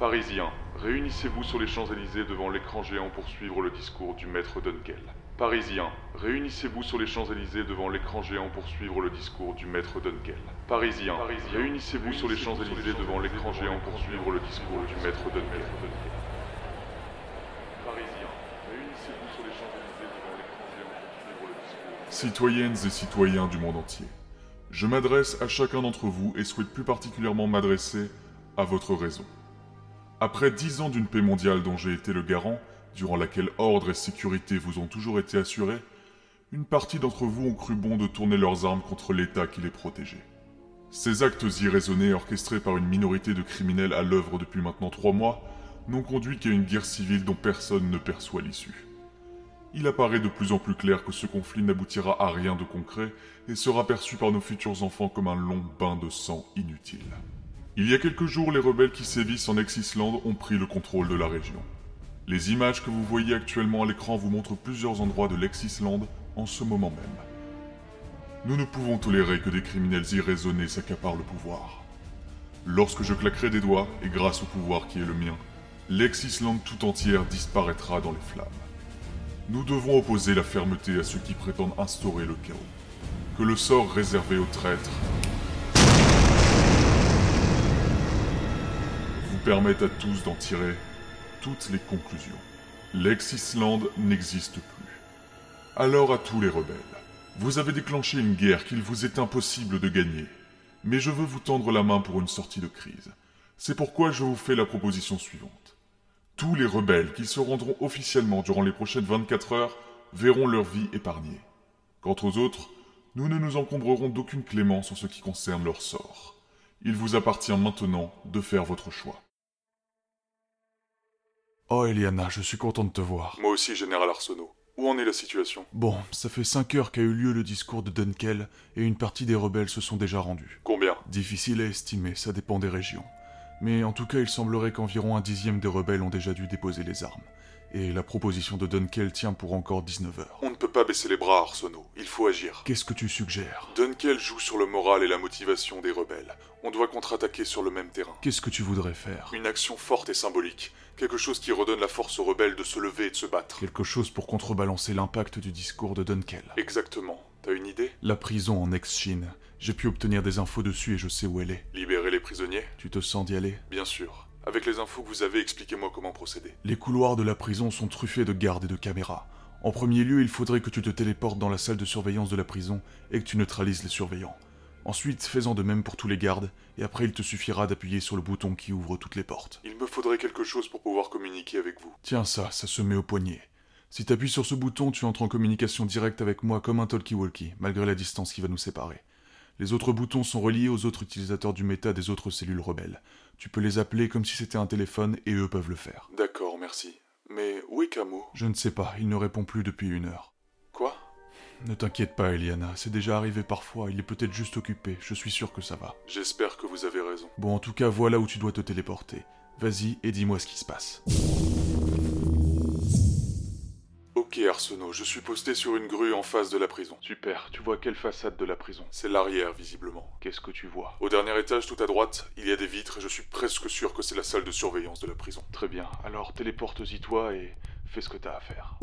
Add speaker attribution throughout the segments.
Speaker 1: Parisiens, réunissez-vous sur les Champs-Élysées devant l'écran géant pour suivre le discours du maître Dunkel. Parisiens, réunissez-vous sur les Champs-Élysées devant l'écran géant pour suivre le discours du maître Dunkel. Parisiens, réunissez-vous sur les Champs-Élysées devant l'écran géant pour suivre le discours du maître Dunkel. Parisiens, réunissez-vous sur les Champs-Élysées devant l'écran géant pour suivre le discours.
Speaker 2: Citoyennes et citoyens du monde entier, je m'adresse à chacun d'entre vous et souhaite plus particulièrement m'adresser à votre raison. Après dix ans d'une paix mondiale dont j'ai été le garant, durant laquelle ordre et sécurité vous ont toujours été assurés, une partie d'entre vous ont cru bon de tourner leurs armes contre l'État qui les protégeait. Ces actes irraisonnés, orchestrés par une minorité de criminels à l'œuvre depuis maintenant trois mois, n'ont conduit qu'à une guerre civile dont personne ne perçoit l'issue. Il apparaît de plus en plus clair que ce conflit n'aboutira à rien de concret et sera perçu par nos futurs enfants comme un long bain de sang inutile. Il y a quelques jours, les rebelles qui sévissent en ex-Islande ont pris le contrôle de la région. Les images que vous voyez actuellement à l'écran vous montrent plusieurs endroits de l'ex-Islande en ce moment même. Nous ne pouvons tolérer que des criminels irraisonnés s'accaparent le pouvoir. Lorsque je claquerai des doigts, et grâce au pouvoir qui est le mien, l'ex-Islande tout entière disparaîtra dans les flammes. Nous devons opposer la fermeté à ceux qui prétendent instaurer le chaos. Que le sort réservé aux traîtres vous permette à tous d'en tirer toutes les conclusions. L'ex-Islande n'existe plus. Alors à tous les rebelles, vous avez déclenché une guerre qu'il vous est impossible de gagner. Mais je veux vous tendre la main pour une sortie de crise. C'est pourquoi je vous fais la proposition suivante. Tous les rebelles qui se rendront officiellement durant les prochaines 24 heures verront leur vie épargnée. Quant aux autres, nous ne nous encombrerons d'aucune clémence en ce qui concerne leur sort. Il vous appartient maintenant de faire votre choix.
Speaker 3: Oh Eliana, je suis content de te voir.
Speaker 2: Moi aussi, Général Arsenault. Où en est la situation?
Speaker 3: Bon, ça fait cinq heures qu'a eu lieu le discours de Dunkel et une partie des rebelles se sont déjà rendus.
Speaker 2: Combien?
Speaker 3: Difficile à estimer, ça dépend des régions. Mais en tout cas, il semblerait qu'environ un dixième des rebelles ont déjà dû déposer les armes. Et la proposition de Dunkel tient pour encore 19 heures.
Speaker 2: On ne peut pas baisser les bras, Arsenault. Il faut agir.
Speaker 3: Qu'est-ce que tu suggères?
Speaker 2: Dunkel joue sur le moral et la motivation des rebelles. On doit contre-attaquer sur le même terrain.
Speaker 3: Qu'est-ce que tu voudrais faire?
Speaker 2: Une action forte et symbolique. Quelque chose qui redonne la force aux rebelles de se lever et de se battre.
Speaker 3: Quelque chose pour contrebalancer l'impact du discours de Dunkel.
Speaker 2: Exactement. T'as une idée?
Speaker 3: La prison en ex-Chine. J'ai pu obtenir des infos dessus et je sais où elle est.
Speaker 2: Libérer les prisonniers?
Speaker 3: Tu te sens d'y aller?
Speaker 2: Bien sûr. Avec les infos que vous avez, expliquez-moi comment procéder.
Speaker 3: Les couloirs de la prison sont truffés de gardes et de caméras. En premier lieu, il faudrait que tu te téléportes dans la salle de surveillance de la prison et que tu neutralises les surveillants. Ensuite, fais-en de même pour tous les gardes, et après il te suffira d'appuyer sur le bouton qui ouvre toutes les portes.
Speaker 2: Il me faudrait quelque chose pour pouvoir communiquer avec vous.
Speaker 3: Tiens ça, ça se met au poignet. Si t'appuies sur ce bouton, tu entres en communication directe avec moi comme un talkie-walkie, malgré la distance qui va nous séparer. Les autres boutons sont reliés aux autres utilisateurs du méta des autres cellules rebelles. Tu peux les appeler comme si c'était un téléphone et eux peuvent le faire.
Speaker 2: D'accord, merci. Mais où est Camo?
Speaker 3: Je ne sais pas, il ne répond plus depuis une heure.
Speaker 2: Quoi?
Speaker 3: Ne t'inquiète pas, Eliana, c'est déjà arrivé parfois, il est peut-être juste occupé, je suis sûr que ça va.
Speaker 2: J'espère que vous avez raison.
Speaker 3: Bon, en tout cas, voilà où tu dois te téléporter. Vas-y et dis-moi ce qui se passe.
Speaker 2: Ok, Arsenault, je suis posté sur une grue en face de la prison.
Speaker 1: Super, tu vois quelle façade de la prison?
Speaker 2: C'est l'arrière, visiblement.
Speaker 1: Qu'est-ce que tu vois?
Speaker 2: Au dernier étage, tout à droite, il y a des vitres et je suis presque sûr que c'est la salle de surveillance de la prison.
Speaker 1: Très bien, alors téléporte-y toi et fais ce que t'as à faire.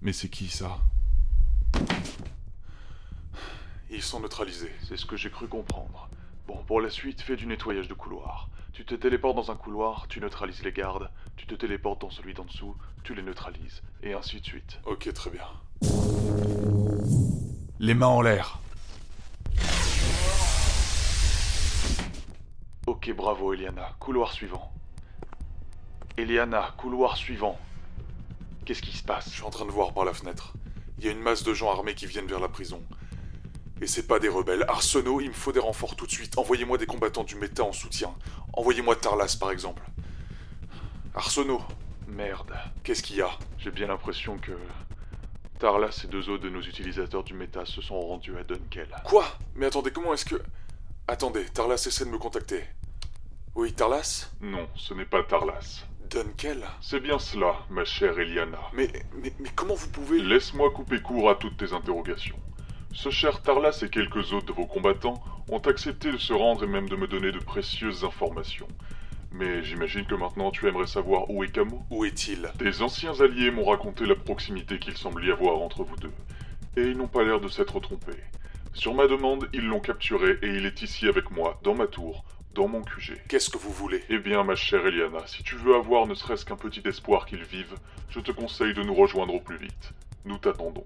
Speaker 3: Mais c'est qui ça?
Speaker 2: Ils sont neutralisés.
Speaker 1: C'est ce que j'ai cru comprendre. Bon, pour la suite, fais du nettoyage de couloir. Tu te téléportes dans un couloir, tu neutralises les gardes, tu te téléportes dans celui d'en dessous, tu les neutralises, et ainsi de suite.
Speaker 2: Ok, très bien.
Speaker 3: Les mains en l'air.
Speaker 1: Ok, bravo Eliana. Couloir suivant. Eliana, couloir suivant. Qu'est-ce qui se
Speaker 2: Je
Speaker 1: passe
Speaker 2: suis en train de voir par la fenêtre. Il y a une masse de gens armés qui viennent vers la prison. Et c'est pas des rebelles. Arsenault, il me faut des renforts tout de suite. Envoyez-moi des combattants du méta en soutien. Envoyez-moi Tarlas, par exemple. Arsenault,
Speaker 1: Merde.
Speaker 2: qu'est-ce qu'il y a?
Speaker 1: J'ai bien l'impression que Tarlas et deux autres de nos utilisateurs du méta se sont rendus à Dunkel.
Speaker 2: Quoi? Mais attendez, comment est-ce que... Attendez, Tarlas essaie de me contacter. Oui, Tarlas?
Speaker 1: Non, ce n'est pas Tarlas.
Speaker 2: Dunkel?
Speaker 1: C'est bien cela, ma chère Eliana.
Speaker 2: mais, mais, mais comment vous pouvez...
Speaker 1: Laisse-moi couper court à toutes tes interrogations.
Speaker 2: Ce cher Tarlas et quelques autres de vos combattants ont accepté de se rendre et même de me donner de précieuses informations. Mais j'imagine que maintenant tu aimerais savoir où est Camo
Speaker 3: Où est-il?
Speaker 2: Des anciens alliés m'ont raconté la proximité qu'il semble y avoir entre vous deux. Et ils n'ont pas l'air de s'être trompés. Sur ma demande, ils l'ont capturé et il est ici avec moi, dans ma tour, dans mon QG.
Speaker 3: Qu'est-ce que vous voulez?
Speaker 2: Eh bien, ma chère Eliana, si tu veux avoir ne serait-ce qu'un petit espoir qu'il vive, je te conseille de nous rejoindre au plus vite. Nous t'attendons.